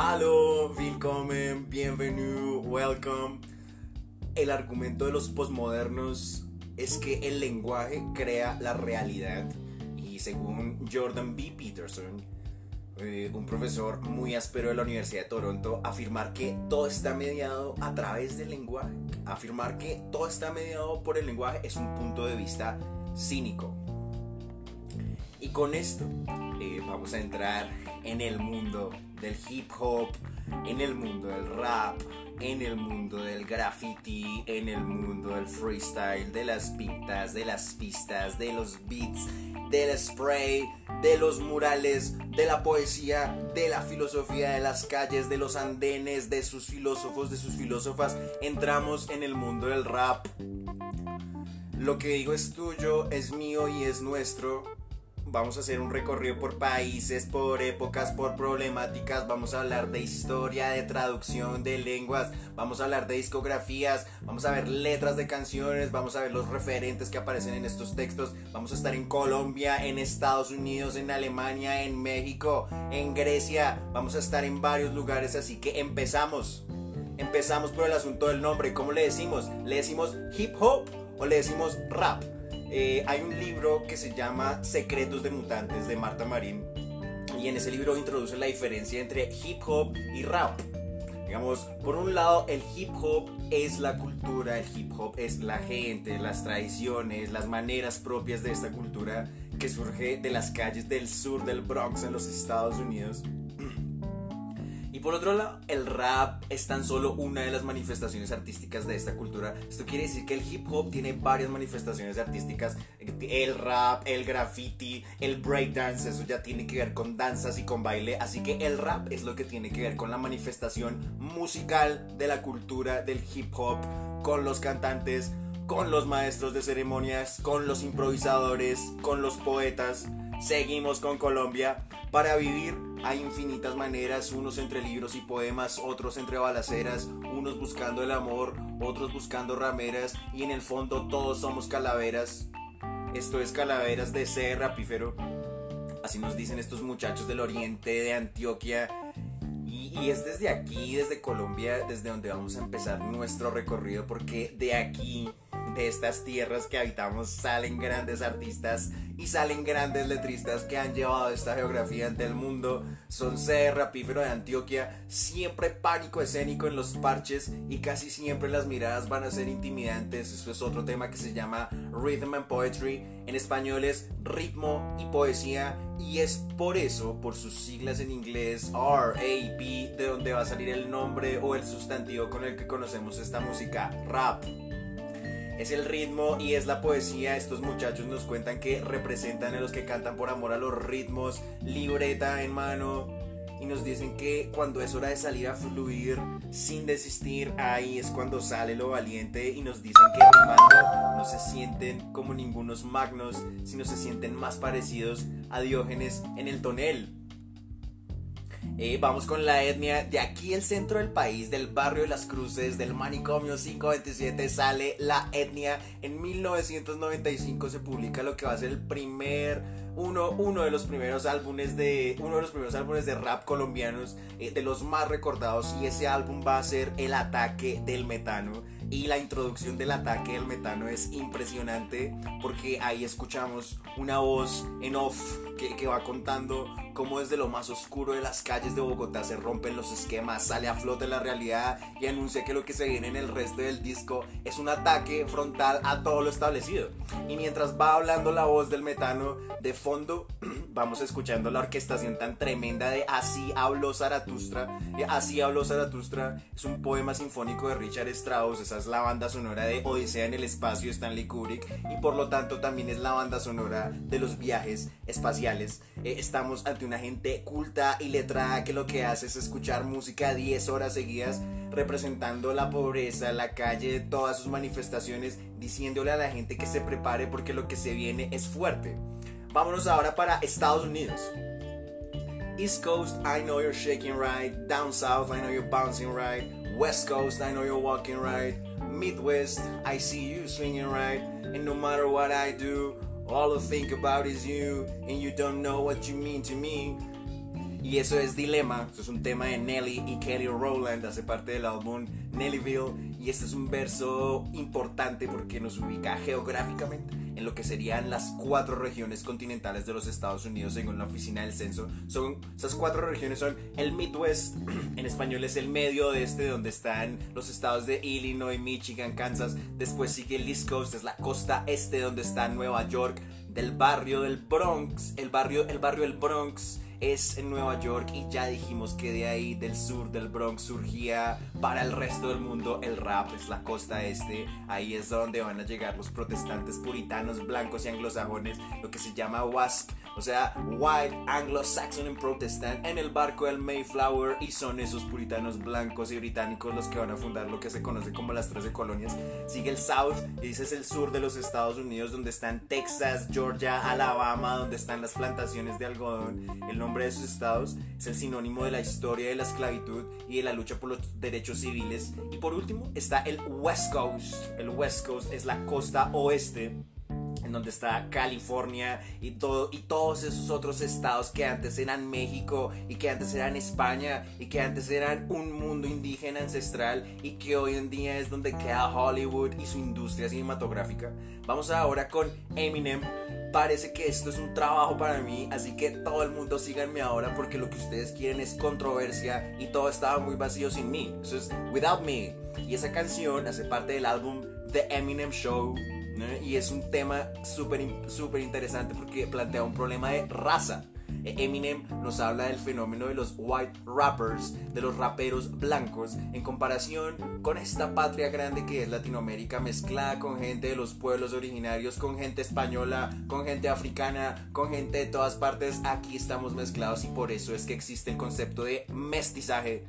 Hallo, willkommen, bienvenue, welcome. El argumento de los posmodernos es que el lenguaje crea la realidad y según Jordan B. Peterson, eh, un profesor muy áspero de la Universidad de Toronto, afirmar que todo está mediado a través del lenguaje, afirmar que todo está mediado por el lenguaje es un punto de vista cínico. Y con esto eh, vamos a entrar en el mundo del hip hop, en el mundo del rap, en el mundo del graffiti, en el mundo del freestyle, de las pintas, de las pistas, de los beats, del spray, de los murales, de la poesía, de la filosofía de las calles, de los andenes, de sus filósofos, de sus filósofas. Entramos en el mundo del rap. Lo que digo es tuyo, es mío y es nuestro Vamos a hacer un recorrido por países, por épocas, por problemáticas. Vamos a hablar de historia, de traducción, de lenguas. Vamos a hablar de discografías. Vamos a ver letras de canciones. Vamos a ver los referentes que aparecen en estos textos. Vamos a estar en Colombia, en Estados Unidos, en Alemania, en México, en Grecia. Vamos a estar en varios lugares. Así que empezamos. Empezamos por el asunto del nombre. ¿Cómo le decimos? ¿Le decimos hip hop o le decimos rap? Eh, hay un libro que se llama Secretos de Mutantes de Marta Marín y en ese libro introduce la diferencia entre hip hop y rap. Digamos, por un lado el hip hop es la cultura, el hip hop es la gente, las tradiciones, las maneras propias de esta cultura que surge de las calles del sur del Bronx en los Estados Unidos. Y por otro lado, el rap es tan solo una de las manifestaciones artísticas de esta cultura. Esto quiere decir que el hip hop tiene varias manifestaciones artísticas. El rap, el graffiti, el breakdance, eso ya tiene que ver con danzas y con baile. Así que el rap es lo que tiene que ver con la manifestación musical de la cultura del hip hop, con los cantantes, con los maestros de ceremonias, con los improvisadores, con los poetas. Seguimos con Colombia. Para vivir hay infinitas maneras, unos entre libros y poemas, otros entre balaceras, unos buscando el amor, otros buscando rameras y en el fondo todos somos calaveras. Esto es calaveras de ser rapífero. Así nos dicen estos muchachos del oriente de Antioquia. Y, es desde aquí, desde Colombia, desde donde vamos a empezar nuestro recorrido, porque de aquí de estas tierras que habitamos salen grandes artistas y salen grandes letristas que han llevado esta geografía ante el mundo. Son C. Rapífero de Antioquia, siempre pánico escénico en los parches y casi siempre las miradas van a ser intimidantes. Eso es otro tema que se llama Rhythm and Poetry. En español es ritmo y poesía y es por eso, por sus siglas en inglés, R-A-P, de donde va a salir el nombre o el sustantivo con el que conocemos esta música, rap es el ritmo y es la poesía. Estos muchachos nos cuentan que representan a los que cantan por amor a los ritmos, libreta en mano. Y nos dicen que cuando es hora de salir a fluir sin desistir, ahí es cuando sale lo valiente. Y nos dicen que rimando no se sienten como ningunos magnos, sino se sienten más parecidos a Diógenes en el tonel. Eh, vamos con la etnia. De aquí el centro del país, del barrio de las Cruces, del manicomio 527, sale la etnia. En 1995 se publica lo que va a ser el primer uno, uno, de los primeros álbumes de uno de los primeros álbumes de rap colombianos eh, de los más recordados y ese álbum va a ser El ataque del metano y la introducción del ataque del metano es impresionante porque ahí escuchamos una voz en off que, que va contando cómo desde lo más oscuro de las calles de Bogotá se rompen los esquemas, sale a flote la realidad y anuncia que lo que se viene en el resto del disco es un ataque frontal a todo lo establecido. Y mientras va hablando la voz del metano, de fondo vamos escuchando la orquestación tan tremenda de Así habló Zaratustra. Así habló Zaratustra es un poema sinfónico de Richard Strauss, esa es la banda sonora de Odisea en el espacio de Stanley Kubrick y por lo tanto también es la banda sonora de los viajes espaciales. Eh, estamos ante una gente culta y letrada que lo que hace es escuchar música 10 horas seguidas representando la pobreza, la calle, todas sus manifestaciones, diciéndole a la gente que se prepare porque lo que se viene es fuerte. Vámonos ahora para Estados Unidos. East Coast, I know you're shaking right. Down South, I know you're bouncing right. West Coast, I know you're walking right. Midwest, I see you swinging right. And no matter what I do, all I think about is you. And you don't know what you mean to me. Y eso es Dilema, eso es un tema de Nelly y Kelly Rowland, hace parte del álbum Nellyville. Y este es un verso importante porque nos ubica geográficamente en lo que serían las cuatro regiones continentales de los Estados Unidos según la oficina del censo. Son, esas cuatro regiones son el Midwest, en español es el medio oeste, donde están los estados de Illinois, Michigan, Kansas. Después sigue el East Coast, es la costa este, donde está Nueva York, del barrio del Bronx, el barrio, el barrio del Bronx es en Nueva York y ya dijimos que de ahí del sur del Bronx surgía para el resto del mundo el rap, es la costa este, ahí es donde van a llegar los protestantes puritanos blancos y anglosajones, lo que se llama WASP, o sea, White Anglo-Saxon and Protestant en el barco del Mayflower y son esos puritanos blancos y británicos los que van a fundar lo que se conoce como las 13 colonias. Sigue el South y ese es el sur de los Estados Unidos donde están Texas, Georgia, Alabama, donde están las plantaciones de algodón. El nombre de esos estados es el sinónimo de la historia de la esclavitud y de la lucha por los derechos civiles. Y por último está el West Coast. El West Coast es la costa oeste en donde está California y, todo, y todos esos otros estados que antes eran México y que antes eran España y que antes eran un mundo indígena ancestral y que hoy en día es donde queda Hollywood y su industria cinematográfica. Vamos ahora con Eminem. Parece que esto es un trabajo para mí, así que todo el mundo síganme ahora porque lo que ustedes quieren es controversia y todo estaba muy vacío sin mí. Eso es Without Me. Y esa canción hace parte del álbum The Eminem Show y es un tema súper super interesante porque plantea un problema de raza. E, Eminem nos habla del fenómeno de los white rappers, de los raperos blancos, en comparación con esta patria grande que es Latinoamérica, mezclada con gente de los pueblos originarios, con gente española, con gente africana, con gente de todas partes. Aquí estamos mezclados y por eso es que existe el concepto de mestizaje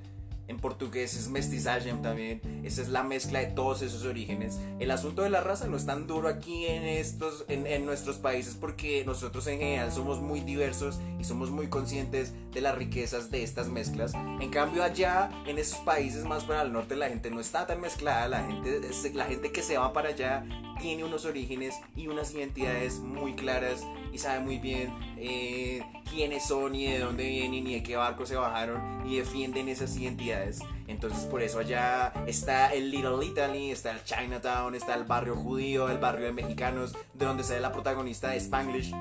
en portugués es mestizaje también. Esa es la mezcla de todos esos orígenes. El asunto de la raza no es tan duro aquí en, estos, en, en, nuestros países porque nosotros en general somos muy diversos y somos muy conscientes de las riquezas de estas mezclas. En cambio allá, en esos países más para el norte, la gente no está tan mezclada. La gente, la gente que se va para allá tiene unos orígenes y unas identidades muy claras y sabe muy bien eh, quiénes son y de dónde vienen y de qué barco se bajaron y defienden esas identidades. Entonces por eso allá está el Little Italy, está el Chinatown, está el barrio judío, el barrio de mexicanos, de donde sale la protagonista de Spanglish.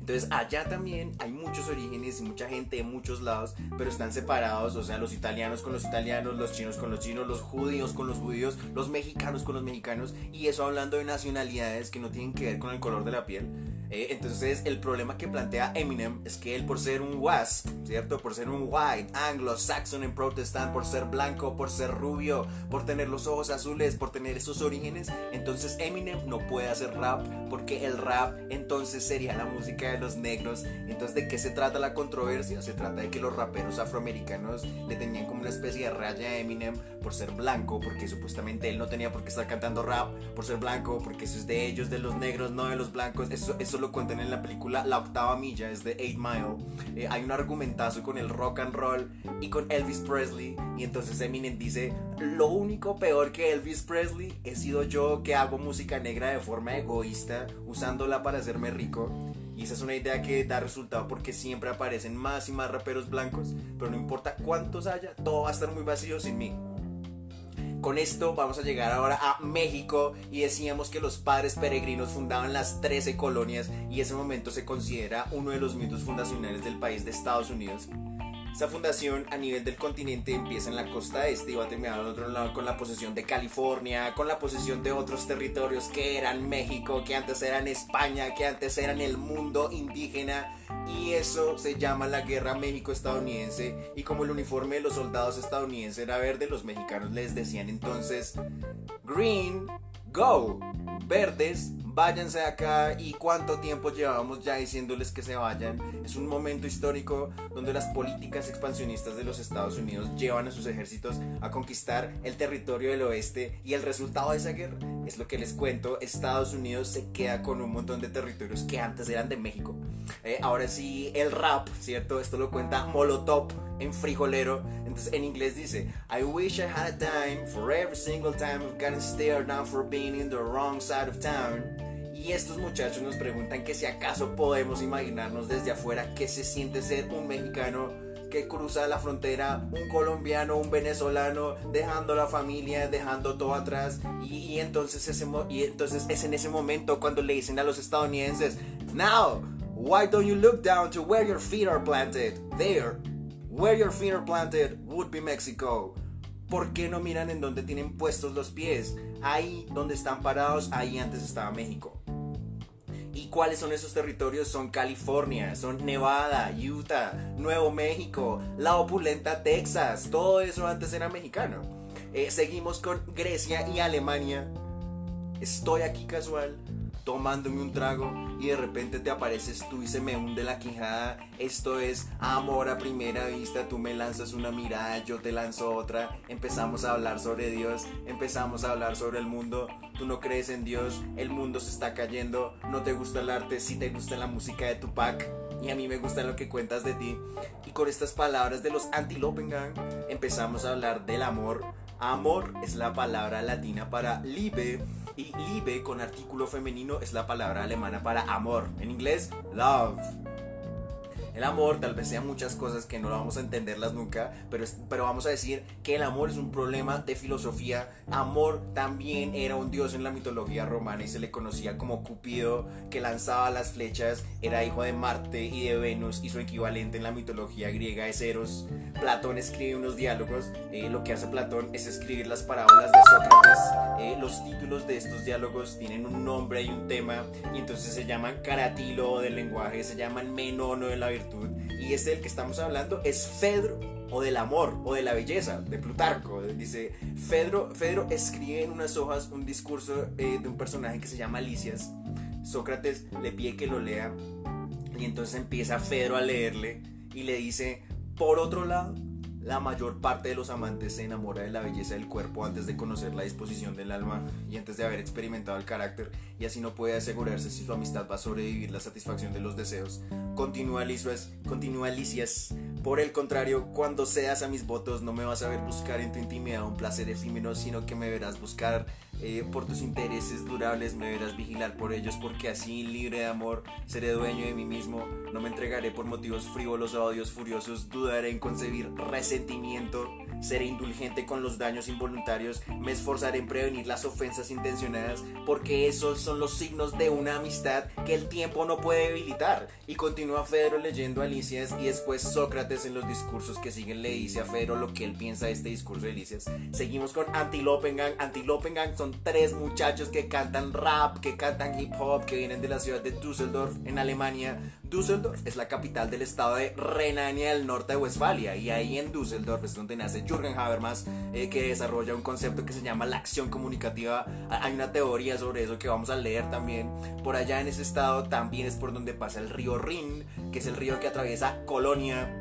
Entonces allá también hay muchos orígenes y mucha gente de muchos lados, pero están separados, o sea, los italianos con los italianos, los chinos con los chinos, los judíos con los judíos, los mexicanos con los mexicanos, y eso hablando de nacionalidades que no tienen que ver con el color de la piel. Eh, entonces el problema que plantea Eminem es que él por ser un wasp, ¿cierto? Por ser un white, anglo-saxon en protestant, por ser blanco, por ser rubio, por tener los ojos azules, por tener esos orígenes, entonces Eminem no puede hacer rap porque el rap entonces sería la música de los negros. Entonces, ¿de qué se trata la controversia? Se trata de que los raperos afroamericanos le tenían como una especie de raya a Eminem por ser blanco, porque supuestamente él no tenía por qué estar cantando rap por ser blanco, porque eso es de ellos, de los negros, no de los blancos. Eso, eso lo cuentan en la película La Octava Milla, es de 8 Mile. Eh, hay un argumentazo con el rock and roll y con Elvis Presley. Y entonces Eminem dice, lo único peor que Elvis Presley he sido yo que hago música negra de forma egoísta, usándola para hacerme rico. Y esa es una idea que da resultado porque siempre aparecen más y más raperos blancos, pero no importa cuántos haya, todo va a estar muy vacío sin mí. Con esto vamos a llegar ahora a México y decíamos que los padres peregrinos fundaban las 13 colonias y ese momento se considera uno de los mitos fundacionales del país de Estados Unidos. Esta fundación a nivel del continente empieza en la costa este y va a terminar en otro lado con la posesión de California, con la posesión de otros territorios que eran México, que antes eran España, que antes eran el mundo indígena. Y eso se llama la guerra México-estadounidense. Y como el uniforme de los soldados estadounidenses era verde, los mexicanos les decían entonces Green, go, verdes, váyanse de acá y cuánto tiempo llevamos ya diciéndoles que se vayan. Es un momento histórico donde las políticas expansionistas de los Estados Unidos llevan a sus ejércitos a conquistar el territorio del oeste y el resultado de esa guerra es lo que les cuento. Estados Unidos se queda con un montón de territorios que antes eran de México. Eh, ahora sí, el rap, ¿cierto? Esto lo cuenta Molotov en frijolero. Entonces en inglés dice, I wish I had a time for every single time I've gotten stared down for being in the wrong side of town. Y estos muchachos nos preguntan que si acaso podemos imaginarnos desde afuera qué se siente ser un mexicano que cruza la frontera, un colombiano, un venezolano, dejando la familia, dejando todo atrás. Y, entonces, entonces es en ese momento cuando le dicen a los estadounidenses, Now, why don't you look down to where your feet are planted? There, where your feet are planted would be Mexico. ¿Por qué no miran en donde tienen puestos los pies? Ahí donde están parados, ahí antes estaba México. ¿Y cuáles son esos territorios? Son California, son Nevada, Utah, Nuevo México, la opulenta Texas. Todo eso antes era mexicano. Eh, seguimos con Grecia y Alemania. Estoy aquí casual tomándome un trago y de repente te apareces tú y se me hunde la quijada. Esto es amor a primera vista. Tú me lanzas una mirada, yo te lanzo otra. Empezamos a hablar sobre Dios, empezamos a hablar sobre el mundo. Tú no crees en Dios, el mundo se está cayendo. No te gusta el arte, si te gusta la música de Tupac. Y a mí me gusta lo que cuentas de ti. Y con estas palabras de los anti-Lopengang empezamos a hablar del amor. Amor es la palabra latina para liebe y Liebe con artículo femenino es la palabra alemana para amor. En inglés, love. El amor tal vez sea muchas cosas que no vamos a entenderlas nunca, pero, pero vamos a decir que el amor es un problema de filosofía. Amor también era un dios en la mitología romana y se le conocía como Cupido, que lanzaba las flechas, era hijo de Marte y de Venus y su equivalente en la mitología griega es Eros. Platón escribe unos diálogos, eh, lo que hace Platón es escribir las parábolas de Sócrates. Eh, los títulos de estos diálogos tienen un nombre y un tema y entonces se llaman caratilo del lenguaje, se llaman menono de la y este del que estamos hablando es Fedro o del amor o de la belleza de Plutarco. Dice, Fedro, Fedro escribe en unas hojas un discurso eh, de un personaje que se llama Licias. Sócrates le pide que lo lea y entonces empieza Fedro a leerle y le dice, por otro lado, la mayor parte de los amantes se enamora de la belleza del cuerpo antes de conocer la disposición del alma y antes de haber experimentado el carácter y así no puede asegurarse si su amistad va a sobrevivir la satisfacción de los deseos. Continúa Licias, continúa Licias. Por el contrario, cuando seas a mis votos no me vas a ver buscar en tu intimidad un placer efímero, sino que me verás buscar eh, por tus intereses durables me verás vigilar por ellos, porque así, libre de amor, seré dueño de mí mismo. No me entregaré por motivos frívolos a odios furiosos, dudaré en concebir resentimiento, seré indulgente con los daños involuntarios, me esforzaré en prevenir las ofensas intencionadas, porque esos son los signos de una amistad que el tiempo no puede debilitar. Y continúa Fedro leyendo a Alicias y después Sócrates en los discursos que siguen le dice a Fedro lo que él piensa de este discurso de Alicias. Seguimos con Antilopengang. Antilopengang son tres muchachos que cantan rap, que cantan hip hop, que vienen de la ciudad de Düsseldorf, en Alemania. Düsseldorf es la capital del estado de Renania del Norte de Westfalia y ahí en Düsseldorf es donde nace Jürgen Habermas eh, que desarrolla un concepto que se llama la acción comunicativa. Hay una teoría sobre eso que vamos a leer también. Por allá en ese estado también es por donde pasa el río Rin, que es el río que atraviesa Colonia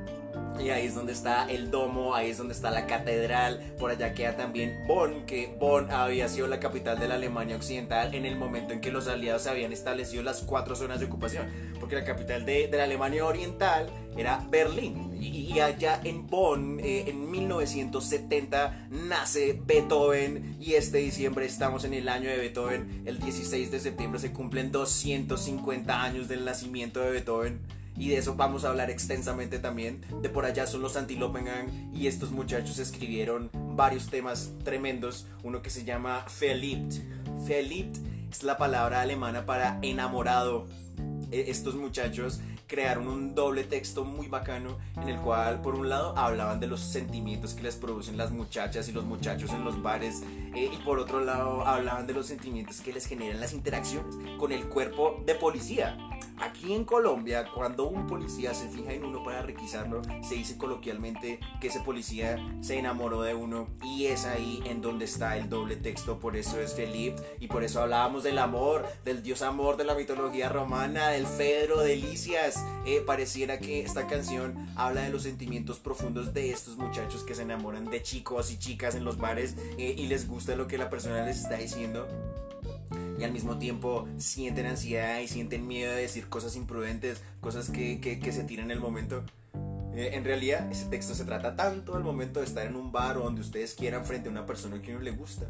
y ahí es donde está el domo, ahí es donde está la catedral. Por allá queda también Bonn, que Bonn había sido la capital de la Alemania Occidental en el momento en que los aliados habían establecido las cuatro zonas de ocupación. Porque la capital de, la Alemania Oriental era Berlín. Y, allá en Bonn, eh, en 1970, nace Beethoven. Y este diciembre estamos en el año de Beethoven. El 16 de septiembre se cumplen 250 años del nacimiento de Beethoven y de eso vamos a hablar extensamente también. De por allá son los Antilopengang y estos muchachos escribieron varios temas tremendos. Uno que se llama Verliebt. Verliebt es la palabra alemana para enamorado. E, estos muchachos crearon un doble texto muy bacano en el cual por un lado hablaban de los sentimientos que les producen las muchachas y los muchachos en los bares eh, y por otro lado hablaban de los sentimientos que les generan las interacciones con el cuerpo de policía. Aquí en Colombia, cuando un policía se fija en uno para requisarlo, se dice coloquialmente que ese policía se enamoró de uno y es ahí en donde está el doble texto, por eso es Felipe y por eso hablábamos del amor, del dios amor de la mitología romana, del Fedro, de Licias. Eh, pareciera que esta canción habla de los sentimientos profundos de estos muchachos que se enamoran de chicos y chicas en los bares eh, y les gusta lo que la persona les está diciendo y al mismo tiempo sienten ansiedad y sienten miedo de decir cosas imprudentes, cosas que, que, se tiran en el momento. Eh, en realidad, ese texto se trata tanto del momento de estar en un bar o donde ustedes quieran frente a una persona que uno le gusta.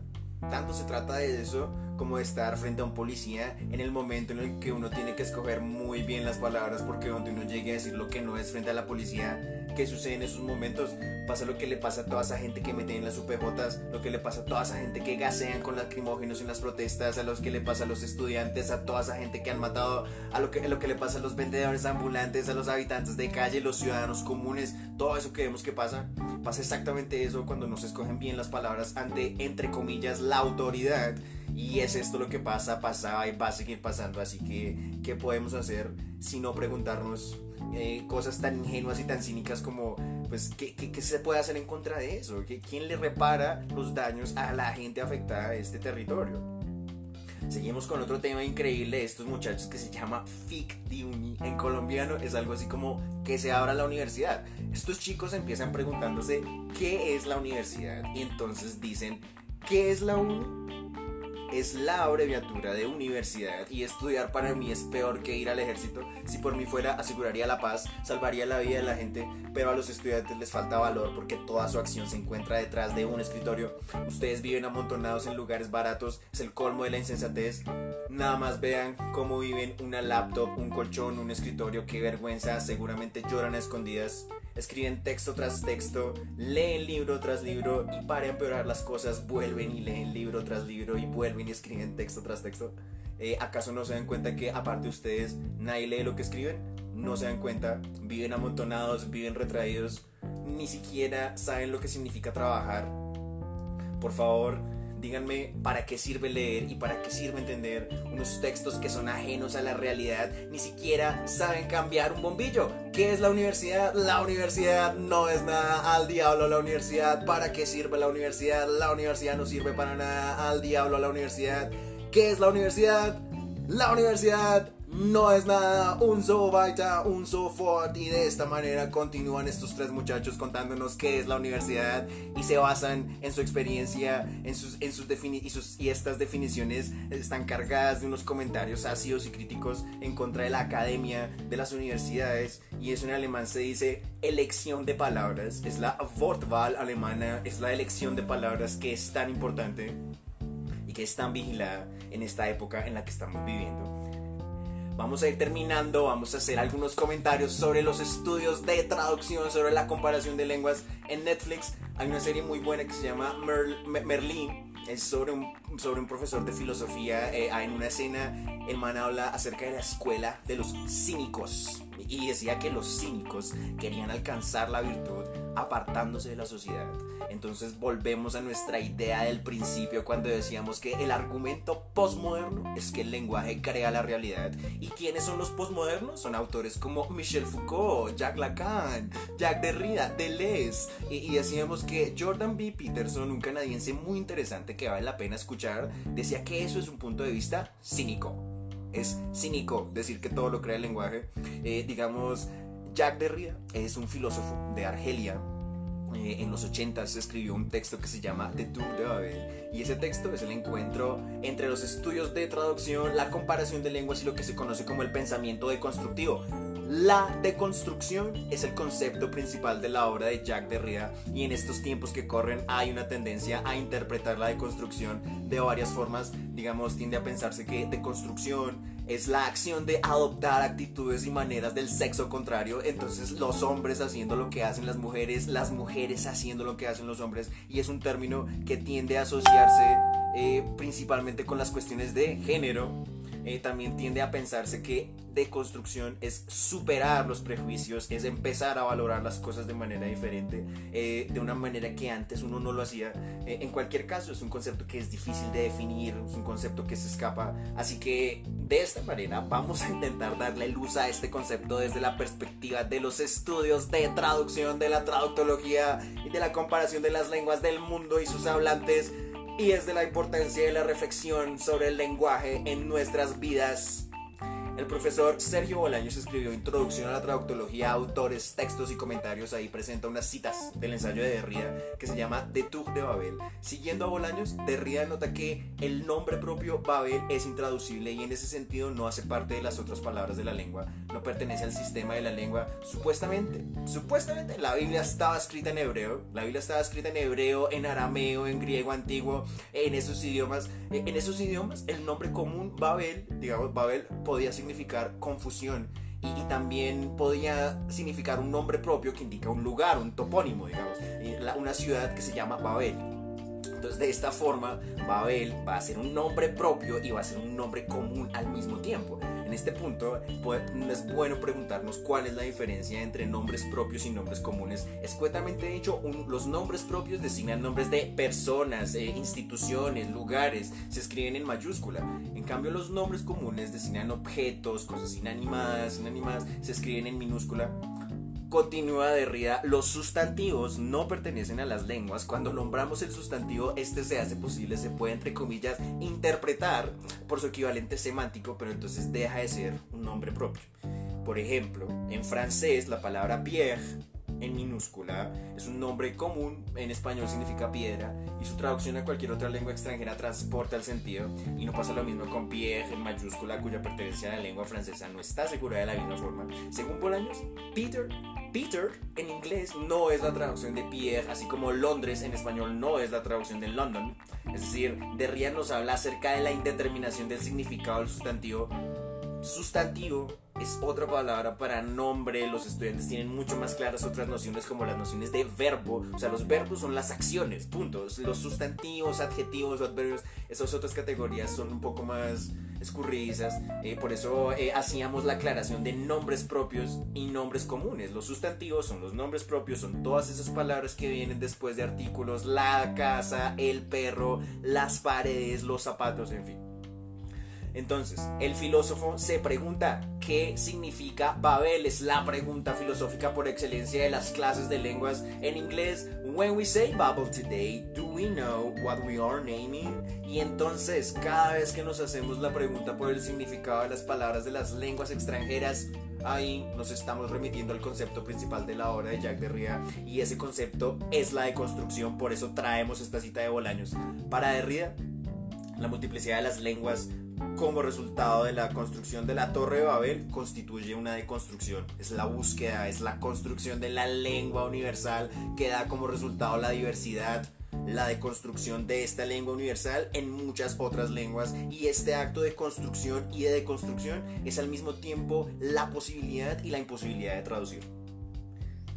tanto se trata de eso como de estar frente a un policía en el momento en el que uno tiene que escoger muy bien las palabras porque donde uno llegue a decir lo que no es frente a la policía, ¿qué sucede en esos momentos? Pasa lo que le pasa a toda esa gente que mete en las UPJs, lo que le pasa a toda esa gente que gasean con lacrimógenos en las protestas, a los que le pasa a los estudiantes, a toda esa gente que han matado, a lo que, a lo que le pasa a los vendedores ambulantes, a los habitantes de calle, los ciudadanos comunes, todo eso que vemos que pasa, pasa exactamente eso cuando no se escogen bien las palabras ante, entre comillas, la autoridad y es esto lo que pasa, pasaba y va a seguir pasando. Así que, ¿qué podemos hacer si no preguntarnos eh, cosas tan ingenuas y tan cínicas como, pues, ¿qué, ¿qué, se puede hacer en contra de eso? ¿Quién le repara los daños a la gente afectada de este territorio? Seguimos con otro tema increíble de estos muchachos que se llama FIC Uni. En colombiano es algo así como que se abra la universidad. Estos chicos empiezan preguntándose qué es la universidad y entonces dicen, ¿qué es la uni? Es la abreviatura de universidad y estudiar para mí es peor que ir al ejército. Si por mí fuera, aseguraría la paz, salvaría la vida de la gente, pero a los estudiantes les falta valor porque toda su acción se encuentra detrás de un escritorio. Ustedes viven amontonados en lugares baratos, es el colmo de la insensatez. Nada más vean cómo viven una laptop, un colchón, un escritorio, qué vergüenza, seguramente lloran a escondidas escriben texto tras texto, leen libro tras libro y para empeorar las cosas vuelven y leen libro tras libro y vuelven y escriben texto tras texto. Eh, ¿Acaso no se dan cuenta que aparte de ustedes nadie lee lo que escriben? No se dan cuenta, viven amontonados, viven retraídos, ni siquiera saben lo que significa trabajar. Por favor, Díganme para qué sirve leer y para qué sirve entender unos textos que son ajenos a la realidad. Ni siquiera saben cambiar un bombillo. ¿Qué es la universidad? La universidad no es nada. Al diablo la universidad. ¿Para qué sirve la universidad? La universidad no sirve para nada. Al diablo la universidad. ¿Qué es la universidad? La universidad no es nada, un so un so fort y de esta manera continúan estos tres muchachos contándonos qué es la universidad y se basan en su experiencia, en sus, en sus, y, y estas definiciones están cargadas de unos comentarios ácidos y críticos en contra de la academia, de las universidades y eso en alemán se dice elección de palabras, es la Wortwahl alemana, es la elección de palabras que es tan importante y que es tan vigilada en esta época en la que estamos viviendo. Vamos a ir terminando, vamos a hacer algunos comentarios sobre los estudios de traducción, sobre la comparación de lenguas en Netflix. Hay una serie muy buena que se llama Merlin, es sobre un, sobre un profesor de filosofía. Eh, en una escena, el man habla acerca de la escuela de los cínicos y decía que los cínicos querían alcanzar la virtud apartándose de la sociedad. Entonces volvemos a nuestra idea del principio cuando decíamos que el argumento postmoderno es que el lenguaje crea la realidad. ¿Y quiénes son los postmodernos? Son autores como Michel Foucault, Jacques Lacan, Jacques Derrida, Deleuze. Y, y decíamos que Jordan B. Peterson, un canadiense muy interesante que vale la pena escuchar, decía que eso es un punto de vista cínico. Es cínico decir que todo lo crea el lenguaje. Eh, digamos, Jacques Derrida es un filósofo de Argelia. Eh, en los 80 se escribió un texto que se llama The Tour de Babel y ese texto es el encuentro entre los estudios de traducción, la comparación de lenguas y lo que se conoce como el pensamiento deconstructivo. La deconstrucción es el concepto principal de la obra de Jacques Derrida y en estos tiempos que corren hay una tendencia a interpretar la deconstrucción de varias formas. Digamos, tiende a pensarse que deconstrucción es la acción de adoptar actitudes y maneras del sexo contrario. Entonces los hombres haciendo lo que hacen las mujeres, las mujeres haciendo lo que hacen los hombres y es un término que tiende a asociarse eh, principalmente con las cuestiones de género eh, también tiende a pensarse que deconstrucción es superar los prejuicios, es empezar a valorar las cosas de manera diferente, eh, de una manera que antes uno no lo hacía. Eh, en cualquier caso, es un concepto que es difícil de definir, es un concepto que se escapa. Así que de esta manera vamos a intentar darle luz a este concepto desde la perspectiva de los estudios de traducción, de la traductología y de la comparación de las lenguas del mundo y sus hablantes y es de la importancia de la reflexión sobre el lenguaje en nuestras vidas. El profesor Sergio Bolaños escribió Introducción a la Traductología, autores, textos y comentarios. Ahí presenta unas citas del ensayo de Derrida que se llama De Tour de Babel. Siguiendo a Bolaños, Derrida nota que el nombre propio Babel es intraducible y en ese sentido no hace parte de las otras palabras de la lengua, no pertenece al sistema de la lengua. Supuestamente, supuestamente la Biblia estaba escrita en hebreo, la Biblia estaba escrita en hebreo, en arameo, en griego antiguo, en esos idiomas. En esos idiomas el nombre común Babel, digamos Babel, podía significar significar confusión y, también podía significar un nombre propio que indica un lugar, un topónimo, digamos, una ciudad que se llama Babel. Entonces de esta forma Babel va a ser un nombre propio y va a ser un nombre común al mismo tiempo. En este punto es bueno preguntarnos cuál es la diferencia entre nombres propios y nombres comunes. Escuetamente dicho, los nombres propios designan nombres de personas, eh, instituciones, lugares, se escriben en mayúscula. En cambio, los nombres comunes designan objetos, cosas inanimadas, inanimadas, se escriben en minúscula. Continúa Derrida, los sustantivos no pertenecen a las lenguas. Cuando nombramos el sustantivo, este se hace posible, se puede, entre comillas, interpretar por su equivalente semántico, pero entonces deja de ser un nombre propio. Por ejemplo, en francés la palabra pierre en minúscula es un nombre común, en español significa piedra y su traducción a cualquier otra lengua extranjera transporta el sentido y no pasa lo mismo con pierre en mayúscula cuya pertenencia a la lengua francesa no está asegurada de la misma forma. Según Bolaños, Peter Peter en inglés no es la traducción de Pierre, así como Londres en español no es la traducción de London. Es decir, Derrida nos habla acerca de la indeterminación del significado del sustantivo. Sustantivo es otra palabra para nombre. Los estudiantes tienen mucho más claras otras nociones como las nociones de verbo. O sea, los verbos son las acciones, puntos. Los sustantivos, adjetivos, adverbios, esas otras categorías son un poco más escurridizas. Eh, por eso eh, hacíamos la aclaración de nombres propios y nombres comunes. Los sustantivos son los nombres propios, son todas esas palabras que vienen después de artículos, la casa, el perro, las paredes, los zapatos, en fin. Entonces, el filósofo se pregunta, ¿qué significa Babel? Es la pregunta filosófica por excelencia de las clases de lenguas en inglés. When we say Babel today, do we know what we are naming? Y entonces, cada vez que nos hacemos la pregunta por el significado de las palabras de las lenguas extranjeras, ahí nos estamos remitiendo al concepto principal de la obra de Jacques Derrida y ese concepto es la deconstrucción, por eso traemos esta cita de Bolaños. Para Derrida, la multiplicidad de las lenguas como resultado de la construcción de la Torre de Babel constituye una deconstrucción. Es la búsqueda, es la construcción de la lengua universal que da como resultado la diversidad, la deconstrucción de esta lengua universal en muchas otras lenguas y este acto de construcción y de deconstrucción es al mismo tiempo la posibilidad y la imposibilidad de traducir.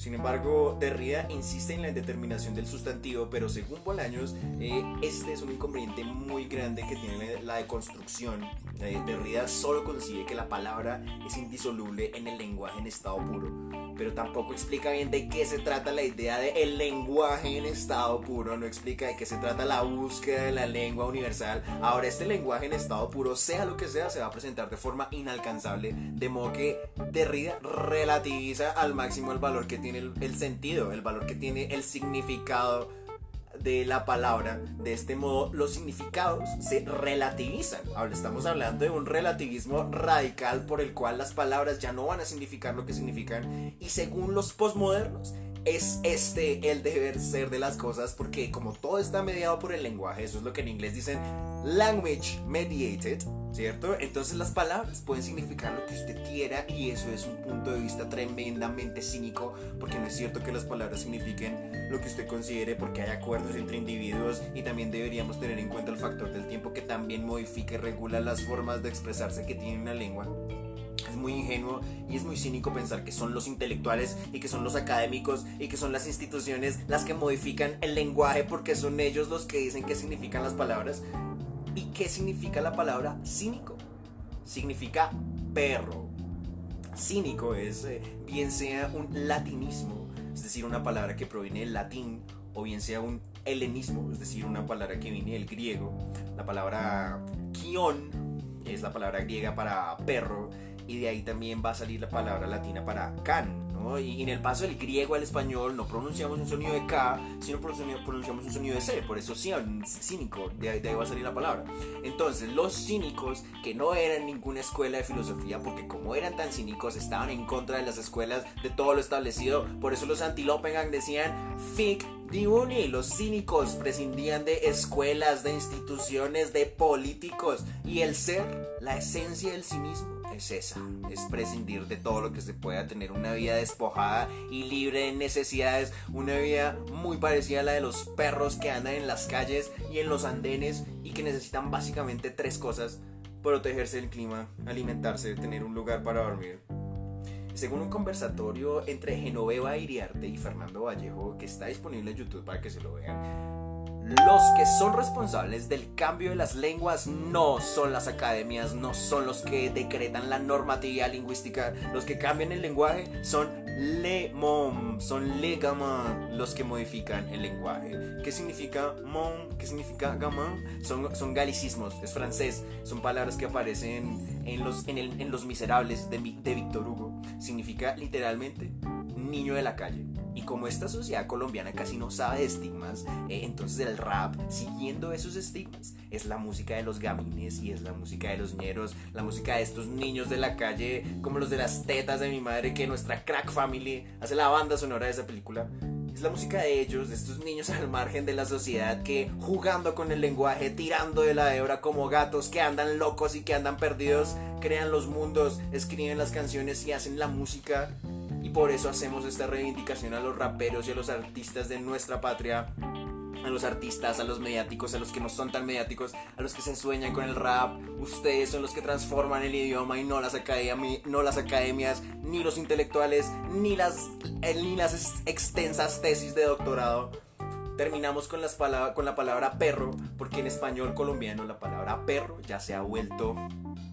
Sin embargo, Derrida insiste en la indeterminación del sustantivo, pero según Bolaños, eh, este es un inconveniente muy grande que tiene la deconstrucción. Eh, Derrida solo concibe que la palabra es indisoluble en el lenguaje en estado puro, pero tampoco explica bien de qué se trata la idea de el lenguaje en estado puro, no explica de qué se trata la búsqueda de la lengua universal. Ahora, este lenguaje en estado puro, sea lo que sea, se va a presentar de forma inalcanzable, de modo que Derrida relativiza al máximo el valor que tiene el, sentido, el valor que tiene el significado de la palabra. De este modo, los significados se relativizan. Ahora estamos hablando de un relativismo radical por el cual las palabras ya no van a significar lo que significan. Y según los posmodernos, es este el deber ser de las cosas porque como todo está mediado por el lenguaje, eso es lo que en inglés dicen language mediated, ¿cierto? Entonces las palabras pueden significar lo que usted quiera y eso es un punto de vista tremendamente cínico porque no es cierto que las palabras signifiquen lo que usted considere porque hay acuerdos entre individuos y también deberíamos tener en cuenta el factor del tiempo que también modifica y regula las formas de expresarse que tiene una lengua. Es muy ingenuo y es muy cínico pensar que son los intelectuales y que son los académicos y que son las instituciones las que modifican el lenguaje porque son ellos los que dicen qué significan las palabras. ¿Y qué significa la palabra cínico? Significa perro. Cínico es eh, bien sea un latinismo, es decir, una palabra que proviene del latín, o bien sea un helenismo, es decir, una palabra que viene del griego. La palabra kion es la palabra griega para perro y de ahí también va a salir la palabra latina para can, Y en el paso del griego al español no pronunciamos un sonido de K, sino pronunciamos un sonido de C, por eso cínico, de ahí va a salir la palabra. Entonces, los cínicos, que no eran ninguna escuela de filosofía, porque como eran tan cínicos, estaban en contra de las escuelas, de todo lo establecido, por eso los antilopengang decían, fic Diuni, los cínicos prescindían de escuelas, de instituciones, de políticos. Y el ser, la esencia del sí mismo, es esa. Es prescindir de todo lo que se pueda tener una vida despojada y libre de necesidades. Una vida muy parecida a la de los perros que andan en las calles y en los andenes y que necesitan básicamente tres cosas. Protegerse del clima, alimentarse, tener un lugar para dormir según un conversatorio entre Genoveva Iriarte y Fernando Vallejo, que está disponible en YouTube para que se lo vean, los que son responsables del cambio de las lenguas no son las academias, no son los que decretan la normatividad lingüística. Los que cambian el lenguaje son le mom, son le gamin los que modifican el lenguaje. ¿Qué significa mom? ¿Qué significa gamin? Son, son galicismos, es francés, son palabras que aparecen en los, en, el, en los Miserables de, de Víctor Hugo. Significa literalmente niño de la calle. Y como esta sociedad colombiana casi no sabe de estigmas, eh, entonces el rap, siguiendo esos estigmas, es la música de los gamines y es la música de los ñeros, la música de estos niños de la calle, como los de las tetas de mi madre, que nuestra crack family hace la banda sonora de esa película. Es la música de ellos, de estos niños al margen de la sociedad que jugando con el lenguaje, tirando de la hebra como gatos que andan locos y que andan perdidos, crean los mundos, escriben las canciones y hacen la música por eso hacemos esta reivindicación a los raperos y a los artistas de nuestra patria, a los artistas, a los mediáticos, a los que no son tan mediáticos, a los que se sueñan con el rap. Ustedes son los que transforman el idioma y no las, academias, ni los intelectuales, ni las, eh, ni las extensas tesis de doctorado. Terminamos con, con la palabra perro, porque en español colombiano la palabra perro ya se ha vuelto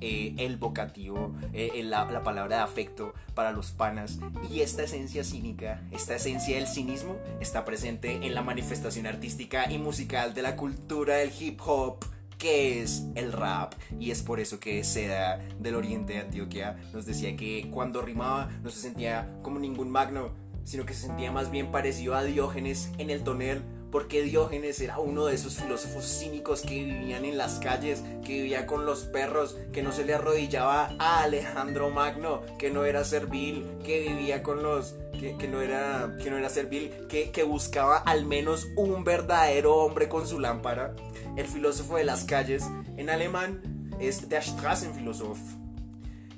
eh, el vocativo, eh, la, la, palabra de afecto para los panas. Y esta esencia cínica, esta esencia del cinismo, está presente en la manifestación artística y musical de la cultura del hip hop que es el rap y es por eso que Seda del Oriente de Antioquia nos decía que cuando rimaba no se sentía como ningún magno, sino que se sentía más bien parecido a Diógenes en el tonel porque Diógenes era uno de esos filósofos cínicos que vivían en las calles, que vivía con los perros, que no se le arrodillaba a Alejandro Magno, que no era servil, que vivía con los... Que, no, era, que no era servil, que, que buscaba al menos un verdadero hombre con su lámpara. El filósofo de las calles, en alemán, es Der Straßenphilosoph.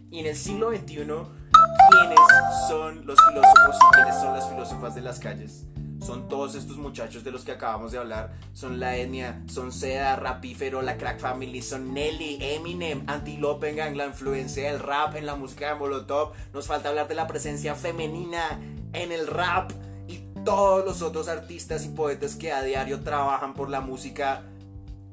Y en el siglo XXI, ¿quiénes son los filósofos y quiénes son las filósofas de las calles? Son todos estos muchachos de los que acabamos de hablar. Son la etnia, son Seda, Rapífero, la Crack Family, son Nelly, Eminem, Antilope Gang, la influencia del rap en la música de Molotov. Nos falta hablar de la presencia femenina en el rap y todos los otros artistas y poetas que a diario trabajan por la música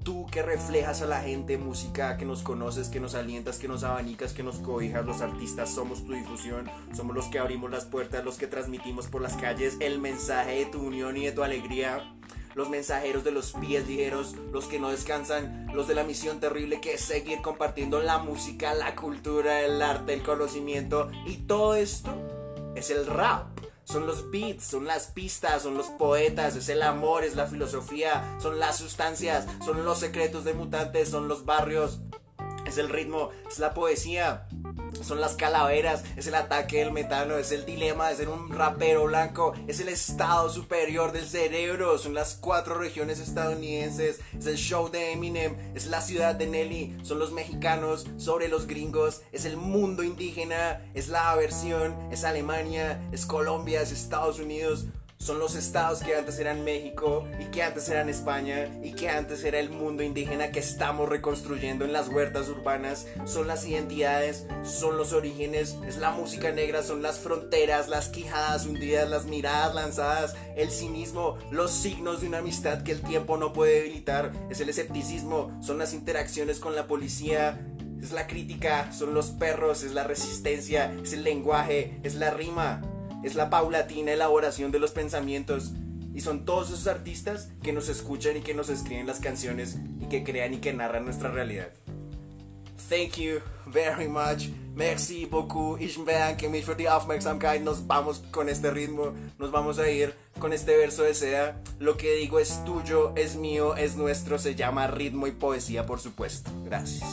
tú que reflejas a la gente música, que nos conoces, que nos alientas, que nos abanicas, que nos cobijas, los artistas somos tu difusión, somos los que abrimos las puertas, los que transmitimos por las calles el mensaje de tu unión y de tu alegría. Los mensajeros de los pies ligeros, los que no descansan, los de la misión terrible que es seguir compartiendo la música, la cultura, el arte, el conocimiento y todo esto es el rap son los beats, son las pistas, son los poetas, es el amor, es la filosofía, son las sustancias, son los secretos de mutantes, son los barrios, es el ritmo, es la poesía son las calaveras, es el ataque del metano, es el dilema de ser un rapero blanco, es el estado superior del cerebro, son las cuatro regiones estadounidenses, es el show de Eminem, es la ciudad de Nelly, son los mexicanos sobre los gringos, es el mundo indígena, es la aversión, es Alemania, es Colombia, es Estados Unidos, son los estados que antes eran México y que antes eran España y que antes era el mundo indígena que estamos reconstruyendo en las huertas urbanas, son las identidades, son los orígenes, es la música negra, son las fronteras, las quijadas hundidas, las miradas lanzadas, el cinismo, los signos de una amistad que el tiempo no puede debilitar, es el escepticismo, son las interacciones con la policía, es la crítica, son los perros, es la resistencia, es el lenguaje, es la rima, es la paulatina elaboración de los pensamientos y son todos esos artistas que nos escuchan y que nos escriben las canciones y que crean y que narran nuestra realidad. Thank you very much. Merci beaucoup. Ich bedanke mich für die Aufmerksamkeit. Nos vamos con este ritmo. Nos vamos a ir con este verso de Sea. Lo que digo es tuyo, es mío, es nuestro. Se llama ritmo y poesía, por supuesto. Gracias.